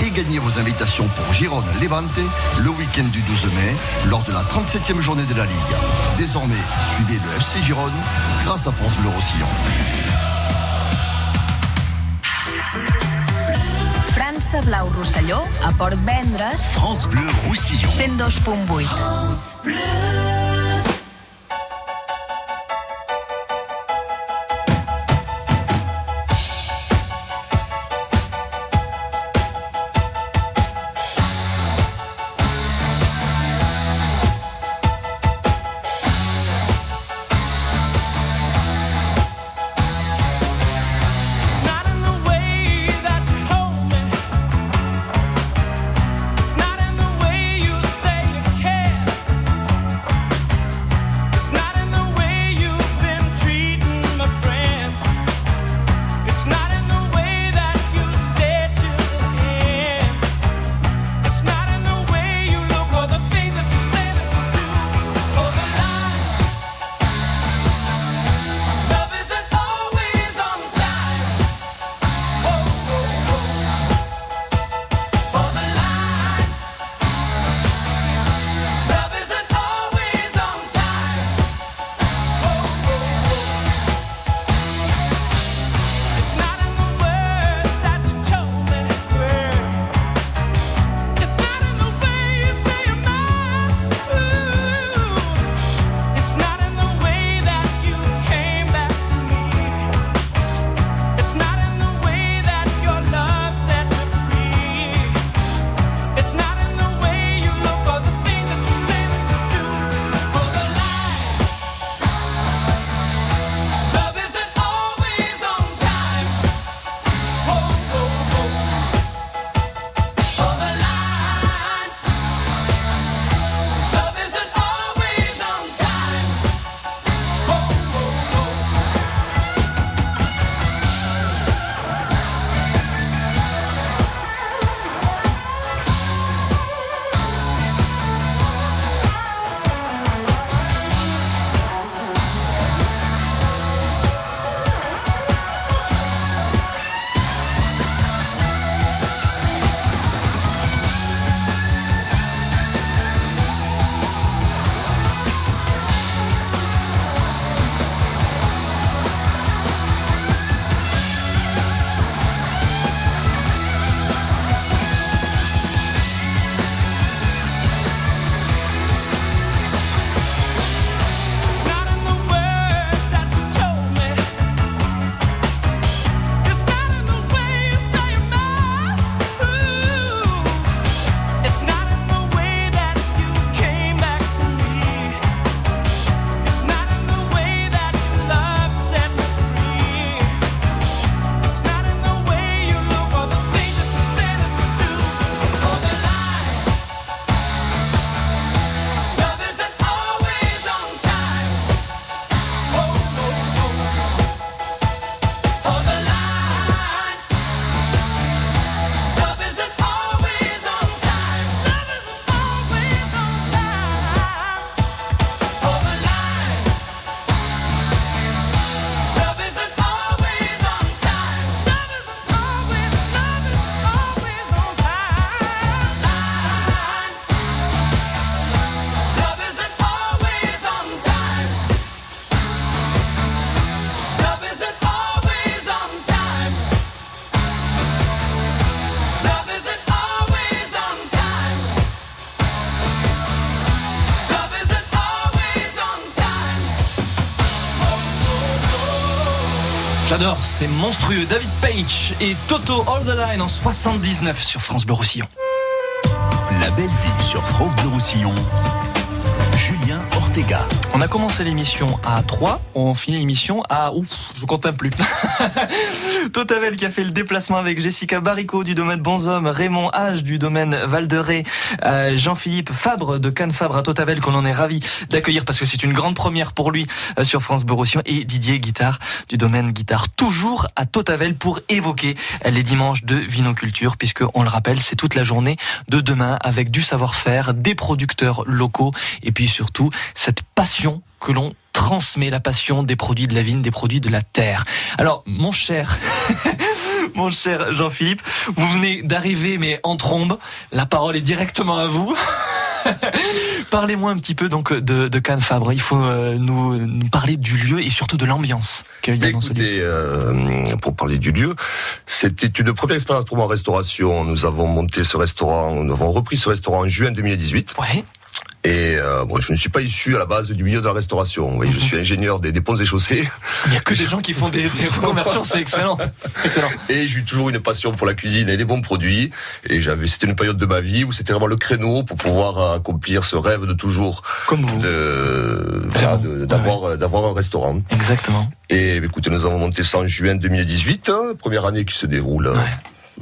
Speaker 18: et gagnez vos invitations pour Gironde Levante le week-end du 12 mai lors de la 37e journée de la Ligue. Désormais, suivez le FC Gironde grâce à France Bleu Roussillon.
Speaker 6: França Blau Rosselló, a Port Vendres,
Speaker 11: France Bleu Roussillon.
Speaker 6: 102.8.
Speaker 19: It's not
Speaker 2: c'est monstrueux. David Page et Toto All the Line en 79 sur France Bleu Roussillon.
Speaker 11: La belle ville sur France Bleu Roussillon. Julien Ortega.
Speaker 2: On a commencé l'émission à 3, on finit l'émission à... Ouf, je compte même plus. *laughs* Totavel qui a fait le déplacement avec Jessica Baricot du domaine Bonhomme, Raymond H du domaine Val de Ré, euh, Jean-Philippe Fabre de Cannes Fabre à Totavel qu'on en est ravi d'accueillir parce que c'est une grande première pour lui euh, sur France Roussillon. Et Didier Guitare du domaine Guitare toujours à Totavel pour évoquer les dimanches de vinoculture puisque on le rappelle c'est toute la journée de demain avec du savoir-faire, des producteurs locaux et puis surtout cette passion que l'on transmet la passion des produits de la vigne, des produits de la terre. Alors, mon cher, *laughs* mon cher Jean-Philippe, vous venez d'arriver, mais en trombe. La parole est directement à vous. *laughs* Parlez-moi un petit peu donc de, de Cannes Fabre. Il faut euh, nous, nous parler du lieu et surtout de l'ambiance qu'il y a dans ce lieu.
Speaker 19: Euh, pour parler du lieu, c'était une première expérience pour moi en restauration. Nous avons monté ce restaurant, nous avons repris ce restaurant en juin 2018.
Speaker 2: Ouais.
Speaker 19: Et euh, bon, je ne suis pas issu à la base du milieu de la restauration. Vous voyez, je suis ingénieur des, des ponts et chaussées.
Speaker 2: Il n'y a que des *laughs* gens qui font des, des *laughs* reconversions, c'est excellent. excellent.
Speaker 19: Et j'ai eu toujours une passion pour la cuisine et les bons produits. Et j'avais, c'était une période de ma vie où c'était vraiment le créneau pour pouvoir accomplir ce rêve de toujours.
Speaker 2: Comme vous.
Speaker 19: D'avoir un restaurant.
Speaker 2: Exactement.
Speaker 19: Et écoutez, nous avons monté ça en juin 2018, hein, première année qui se déroule.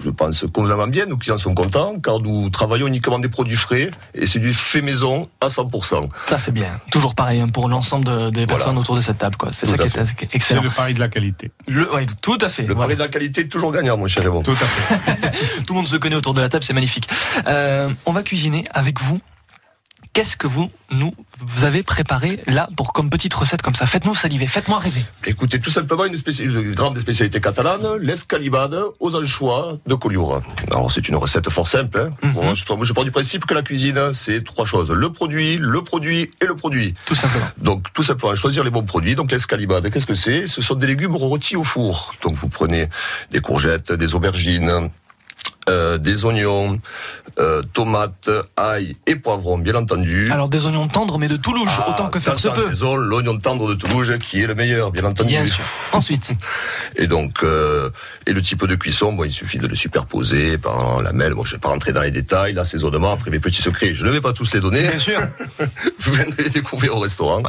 Speaker 19: Je pense convenablement bien, nos clients sont contents car nous travaillons uniquement des produits frais et c'est du fait maison à 100%.
Speaker 2: Ça c'est bien. Toujours pareil hein, pour l'ensemble de- des personnes autour de cette table. quoi. C'est ça qui est,
Speaker 19: fait.
Speaker 2: qui est excellent.
Speaker 4: C'est le pari de la qualité.
Speaker 2: Le, ouais, tout à fait.
Speaker 19: Le pari de la qualité est toujours gagnant, mon cher Raymond.
Speaker 4: Tout à fait. *laughs*
Speaker 2: Tout le monde se connaît autour de la table, c'est magnifique. Euh, on va cuisiner avec vous. Qu'est-ce que vous nous vous avez préparé là pour comme petite recette comme ça Faites-nous saliver, faites-moi rêver.
Speaker 19: Écoutez, tout simplement une, une grande spécialité catalane, l'escalibade aux anchois de Collioure. Alors c'est une recette fort simple. Hein. Bon, je, je pars du principe que la cuisine, c'est trois choses. Le produit, le produit et le produit.
Speaker 2: Tout simplement.
Speaker 19: Donc tout simplement, choisir les bons produits. Donc l'escalibade, qu'est-ce que c'est? Ce sont des légumes rôtis au four. Donc vous prenez des courgettes, des aubergines, euh, des oignons, euh, tomates, ail et poivrons, bien entendu.
Speaker 2: Alors des oignons tendres mais de Toulouse,
Speaker 19: Ah,
Speaker 2: autant que faire se peut.
Speaker 19: saison, l'oignon tendre de Toulouse qui est le meilleur, bien entendu.
Speaker 2: Bien sûr. Ensuite. *laughs*
Speaker 19: Et donc, euh, et le type de cuisson, bon, il suffit de le superposer par la mêle. Bon, je vais pas rentrer dans les détails, l'assaisonnement, après mes petits secrets, je ne vais pas tous les donner.
Speaker 2: Bien sûr. *laughs*
Speaker 19: Vous viendrez les découvrir au restaurant.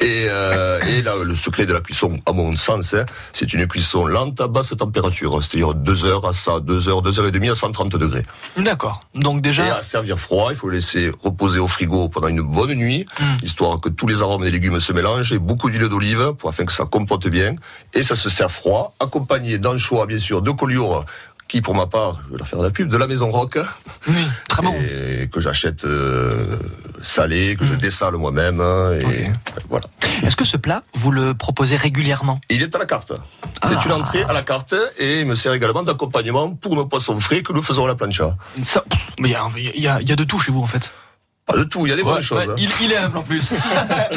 Speaker 19: Et, euh, et là, le secret de la cuisson, à mon sens, hein, c'est une cuisson lente à basse température, c'est-à-dire 2 heures à ça, 2 heures, 2 heures et à 130 degrés.
Speaker 2: D'accord. Donc
Speaker 19: Et
Speaker 2: déjà,
Speaker 19: à servir froid, il faut le laisser reposer au frigo pendant une bonne nuit,
Speaker 2: Hmm.
Speaker 19: histoire que tous les arômes des légumes se mélangent, et beaucoup d'huile d'olive, pour afin que ça compote bien. Et ça se sert froid, accompagné d'anchois, bien sûr, de collioure, qui, pour ma part, je vais leur faire de la pub, de la maison Rock.
Speaker 2: Oui, très bon.
Speaker 19: Et que j'achète euh, salé, que je dessale moi-même. hein, Et voilà.
Speaker 2: est-ce que ce plat vous le proposez régulièrement?
Speaker 19: Il est à la carte. C'est
Speaker 2: Ah.
Speaker 19: une entrée à la carte et il me sert également d'accompagnement pour nos poissons frais que nous faisons à la plancha.
Speaker 2: Ça, mais y y il y a de tout chez vous en fait.
Speaker 19: Pas de tout, il y a des bonnes
Speaker 2: Ouais,
Speaker 19: choses.
Speaker 2: ouais,
Speaker 19: hein.
Speaker 2: il, il est humble en plus.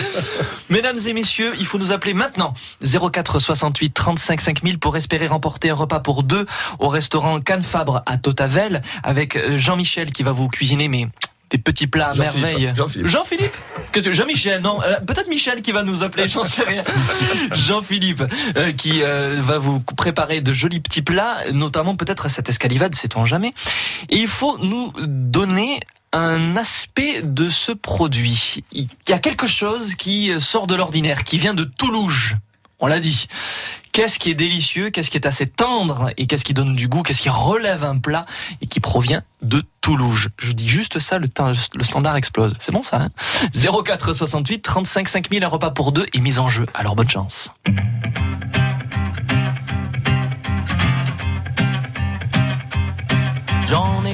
Speaker 2: *laughs* Mesdames et messieurs, il faut nous appeler maintenant 04 68 35 5000 pour espérer remporter un repas pour deux au restaurant Cannes Fabre à Totavel avec euh, Jean-Michel qui va vous cuisiner mais des petits plats à merveille.
Speaker 19: Jean-Philippe.
Speaker 2: Jean-Philippe Jean-Michel Non, euh, peut-être Michel qui va nous appeler, j'en sais rien. *laughs* Jean-Philippe euh, qui euh, va vous préparer de jolis petits plats, notamment peut-être cette escalivade, sait-on jamais. Et il faut nous donner un aspect de ce produit. Il y a quelque chose qui sort de l'ordinaire, qui vient de Toulouse. On l'a dit. Qu'est-ce qui est délicieux, qu'est-ce qui est assez tendre et qu'est-ce qui donne du goût, qu'est-ce qui relève un plat et qui provient de Toulouse. Je dis juste ça, le, standard explose. C'est bon ça hein? 04 68 35 5000, un repas pour deux et mise en jeu. Alors bonne chance.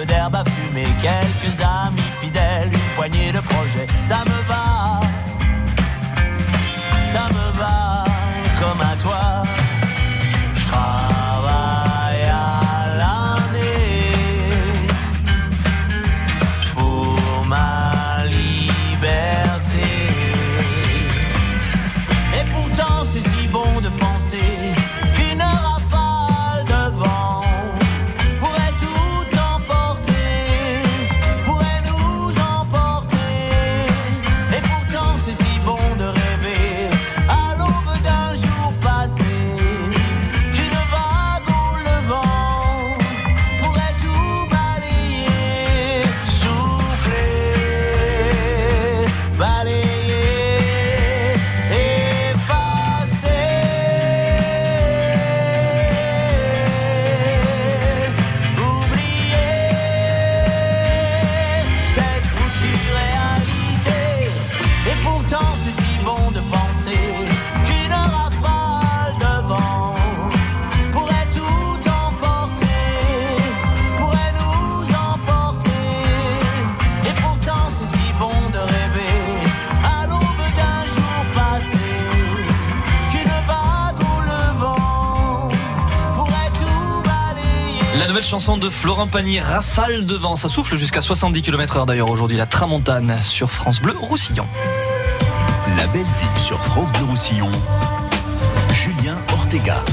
Speaker 20: peu d'herbe à fumer, quelques amis fidèles, une poignée de projets. Ça me
Speaker 2: chanson de Florent Pagny, Rafale de vent. Ça souffle jusqu'à 70 km heure d'ailleurs aujourd'hui, la Tramontane sur France Bleu Roussillon.
Speaker 1: La belle ville sur France Bleu Roussillon. Julien Ortega.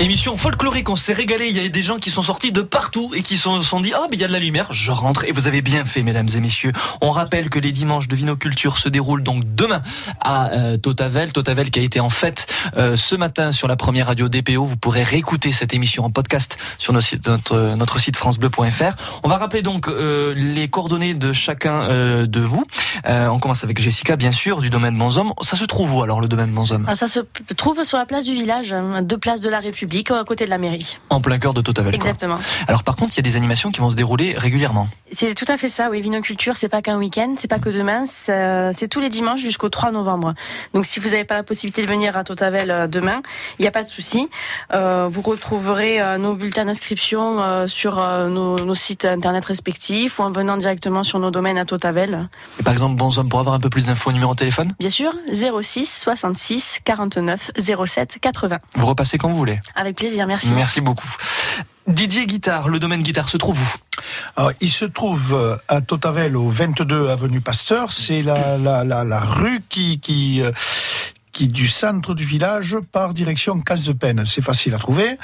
Speaker 2: Émission folklorique, on s'est régalé. Il y a des gens qui sont sortis de partout et qui se sont, sont dit Ah, mais il y a de la lumière, je rentre. Et vous avez bien fait, mesdames et messieurs. On rappelle que les dimanches de Vinoculture se déroulent donc demain à euh, Totavel. Totavel qui a été en fête euh, ce matin sur la première radio DPO. Vous pourrez réécouter cette émission en podcast sur notre, site- notre, site FranceBleu.fr. On va rappeler donc euh, les coordonnées de chacun euh, de vous. Euh, on commence avec Jessica, bien sûr, du domaine Bonsomme. Ça se trouve où alors, le domaine Bonsomme
Speaker 3: Ah, ça se trouve sur la place du village, hein, deux places de la République, à côté de la mairie.
Speaker 2: En plein cœur de Totavel. quoi.
Speaker 3: Exactement.
Speaker 2: Alors par contre, il y a des animations qui vont se dérouler régulièrement.
Speaker 3: C'est tout à fait ça, oui. Vinoculture, c'est pas qu'un week-end, c'est pas que demain, c'est c'est tous les dimanches jusqu'au 3 novembre. Donc si vous n'avez pas la possibilité de venir à Totavel euh, demain, il n'y a pas de souci. Euh, vous retrouverez euh, nos bulletins d'inscription euh, sur euh, nos, nos sites internet respectifs ou en venant directement sur nos domaines à Totavel.
Speaker 2: Et par exemple, Bonsomme, pour avoir un peu plus d'infos, numéro de téléphone
Speaker 3: Bien sûr, 06 66 49 07 80.
Speaker 2: Vous repassez quand vous voulez.
Speaker 3: Avec plaisir, merci.
Speaker 2: Merci beaucoup. Didier Guitare, le domaine guitare se trouve où?
Speaker 14: Alors, il se trouve euh, à Totavel, au 22 avenue Pasteur. C'est la, la, la, la rue qui, qui, euh, qui, du centre du village, par direction Casse-de-Peine. C'est facile à trouver.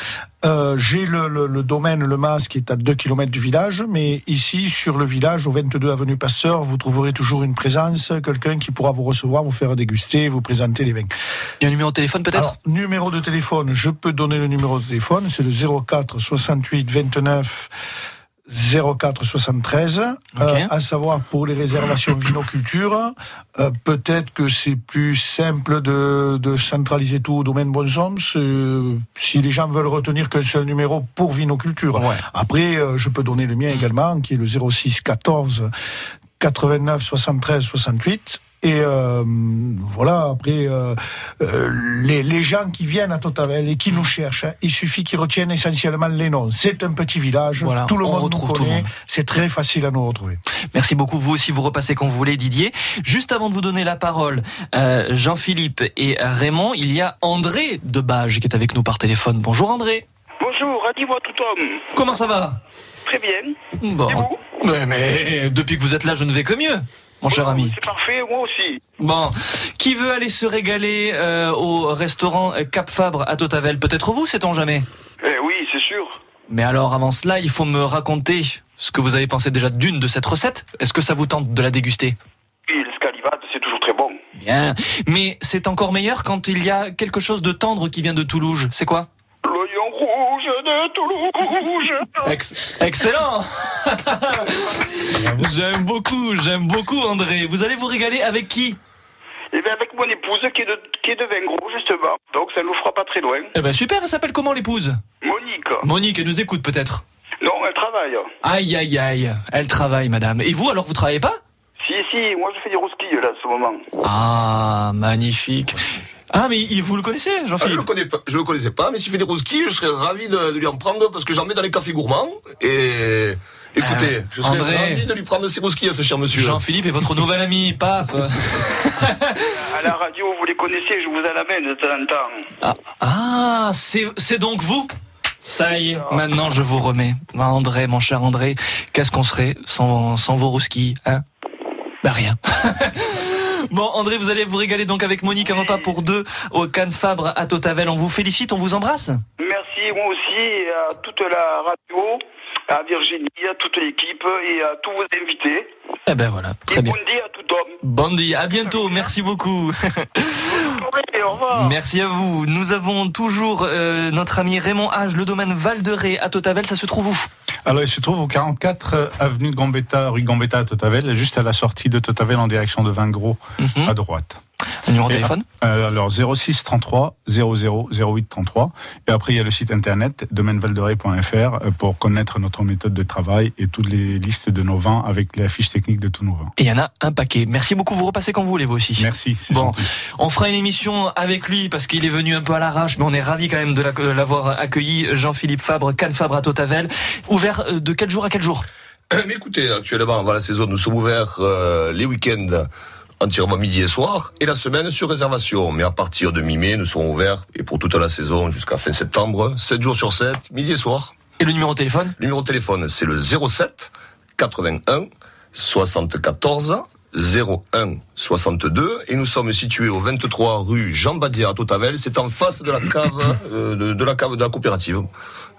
Speaker 14: Euh, J'ai le, le, le domaine Le Mas qui est à 2 km du village, mais ici, sur le village, au 22 avenue Pasteur, vous trouverez toujours une présence, quelqu'un qui pourra vous recevoir, vous faire déguster, vous présenter les vins.
Speaker 2: Il y a un numéro de téléphone peut-être?
Speaker 14: Numéro de téléphone, je peux donner le numéro de téléphone, c'est le 04 68 29 04 73, euh, à savoir pour les réservations vinoculture, euh, peut-être que c'est plus simple de, de centraliser tout au domaine Bonsomme, c'est- si les gens veulent retenir qu'un seul numéro pour vinoculture. Après, euh, je peux donner le mien également, qui est le 06 14 89 73 68. Et euh, voilà, après, euh, euh, les, les gens qui viennent à Totavel et qui nous cherchent, hein, il suffit qu'ils retiennent essentiellement les noms. C'est un petit village,
Speaker 2: Voilà,
Speaker 14: tout le
Speaker 2: on
Speaker 14: monde nous
Speaker 2: retrouve tout le
Speaker 14: connaît,
Speaker 2: monde.
Speaker 14: c'est très facile à nous retrouver.
Speaker 2: Merci beaucoup. Vous aussi, vous repassez quand vous voulez, Didier. Juste avant de vous donner la parole, euh, Jean-Philippe et Raymond, il y a André de Bage qui est avec nous par téléphone. Bonjour André.
Speaker 21: Bonjour, dis-moi tout homme.
Speaker 2: Comment ça va?
Speaker 21: Très bien.
Speaker 2: Bon. Mais, mais depuis que vous êtes là, je ne vais que mieux, mon cher ami.
Speaker 21: C'est parfait, moi aussi.
Speaker 2: Bon, qui veut aller se régaler euh, au restaurant Cap Fabre à Totavel? Peut-être vous, sait-on jamais?
Speaker 21: Eh oui, c'est sûr.
Speaker 2: Mais alors, avant cela, il faut me raconter ce que vous avez pensé déjà d'une de cette recette. Est-ce que ça vous tente de la déguster?
Speaker 21: Et l'escalivade, c'est toujours très bon.
Speaker 2: Bien. Mais c'est encore meilleur quand il y a quelque chose de tendre qui vient de Toulouse. C'est quoi?
Speaker 21: De Toulouse.
Speaker 2: Ex- excellent *laughs* J'aime beaucoup, j'aime beaucoup André. Vous allez vous régaler avec qui?
Speaker 21: Et bien avec mon épouse qui est de, qui est de Vingros, justement. Donc ça nous fera pas très loin.
Speaker 2: Eh ben super, elle s'appelle comment l'épouse?
Speaker 21: Monique.
Speaker 2: Monique, elle nous écoute peut-être
Speaker 21: Non, elle travaille.
Speaker 2: Aïe aïe aïe, elle travaille madame. Et vous alors vous travaillez pas?
Speaker 21: Si, si, moi je fais du rouski là, en ce moment.
Speaker 2: Ah, magnifique. Ah, mais il- vous le connaissez,
Speaker 19: Ah, je
Speaker 2: Jean-Philippe
Speaker 19: le connais pas, je le connaissais pas, mais s'il fait des rouskis, je serais ravi de, de lui en prendre parce que j'en mets dans les cafés gourmands. Et écoutez,
Speaker 2: Ah,
Speaker 19: je serais
Speaker 2: André.
Speaker 19: ravi de lui prendre ses rouskis à ce cher monsieur.
Speaker 2: Jean-Philippe est votre nouvel ami, paf *laughs*
Speaker 21: À la radio, vous les connaissez, je vous en amène de temps en temps.
Speaker 2: Ah, c'est c'est donc vous? Ça y est, maintenant je vous remets. Ah, André, mon cher André, qu'est-ce qu'on serait sans, sans vos rouskis, hein? Bah rien. *laughs* Bon, André, vous allez vous régaler donc avec Monique, un repas pour deux au Cannes Fabre à Totavel. On vous félicite, on vous embrasse.
Speaker 21: Merci, moi aussi, à toute la radio, à Virginie, à toute l'équipe et à tous vos invités.
Speaker 2: Eh ben voilà, très bien.
Speaker 21: Bon dia à tout homme.
Speaker 2: Bondi, à bientôt, merci beaucoup.
Speaker 21: Et au revoir.
Speaker 2: Merci à vous. Nous avons toujours euh, notre ami Raymond Hage, le domaine Val de Ré à Totavel, ça se trouve où?
Speaker 4: Alors, il se trouve au 44 avenue de Gambetta, rue Gambetta à Totavel, juste à la sortie de Totavel en direction de Vingros, à droite.
Speaker 2: Un numéro de téléphone
Speaker 4: euh, Alors 06 33 00 08 33. Et après, il y a le site internet domainevalderey.fr euh, pour connaître notre méthode de travail et toutes les listes de nos vins avec la fiche technique de tous nos vins.
Speaker 2: Et il y en a un paquet. Merci beaucoup, vous repassez quand vous voulez, vous aussi.
Speaker 4: Merci,
Speaker 2: Bon,
Speaker 4: gentil.
Speaker 2: on fera une émission avec lui parce qu'il est venu un peu à l'arrache, mais on est ravi quand même de la- de l'avoir accueilli. Jean-Philippe Fabre, Cannes Fabre à Totavel. Ouvert euh, de quel jour à quel jour?
Speaker 19: Mais écoutez, actuellement, avant la saison, nous sommes ouverts euh, les week-ends entièrement midi et soir, et la semaine sur réservation. Mais à partir de mi-mai, nous serons ouverts, et pour toute la saison jusqu'à fin septembre, 7 jours sur 7, midi et soir.
Speaker 2: Et le numéro de téléphone?
Speaker 19: Le numéro de téléphone, c'est le 07 81 74 01 62 et nous sommes situés au 23 rue Jean Badier à Totavel. C'est en face de la cave euh, de, de la cave de la coopérative.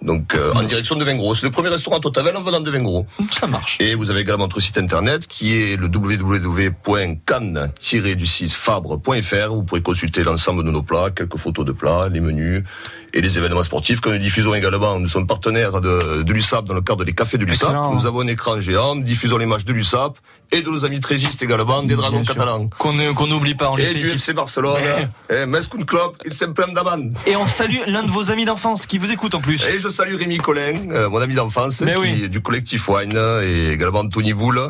Speaker 19: Donc euh, en direction de Vingros. C'est le premier restaurant à Totavel en venant de Vingros.
Speaker 2: Ça marche.
Speaker 19: Et vous avez également notre site internet qui est le www.cannes-du6fabre.fr. Vous pourrez consulter l'ensemble de nos plats, quelques photos de plats, les menus et les événements sportifs que nous diffusons également. Nous sommes partenaires de, de l'USAP dans le cadre des cafés de l'USAP.
Speaker 2: Excellent.
Speaker 19: Nous avons un écran géant, nous diffusons les matchs de l'USAP et de nos amis trésistes également, des Dragons
Speaker 2: sûr.
Speaker 19: catalans.
Speaker 2: Qu'on n'oublie pas, on les
Speaker 19: Et du. FC Barcelone, et Mescun Club et Semplem Daman.
Speaker 2: Et on salue l'un de vos amis d'enfance qui vous écoute en plus.
Speaker 19: Et je salue Rémi Collin, euh, mon ami d'enfance,
Speaker 2: Mais
Speaker 19: qui
Speaker 2: oui.
Speaker 19: est du collectif Wine, et également Tony Boule,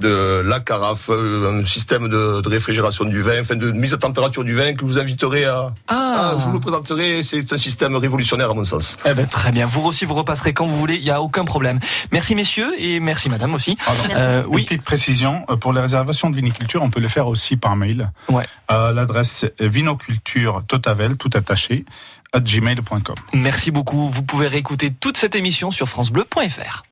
Speaker 19: de La Carafe, euh, un système de, de réfrigération du vin, enfin de mise à température du vin que je vous inviterai à...
Speaker 2: Ah.
Speaker 19: je vous le présenterai, c'est un système révolutionnaire à mon sens.
Speaker 2: Eh ben, très bien. Vous aussi, vous repasserez quand vous voulez. Il n'y a aucun problème. Merci, messieurs, et merci, madame aussi. Euh,
Speaker 4: Une
Speaker 2: oui.
Speaker 4: petite précision, euh, pour les réservations de viniculture, on peut le faire aussi par mail.
Speaker 2: Ouais.
Speaker 4: Euh, L'adresse est vinoculture totavel, tout attaché, at gmail.com.
Speaker 2: Merci beaucoup. Vous pouvez réécouter toute cette émission sur FranceBleu.fr.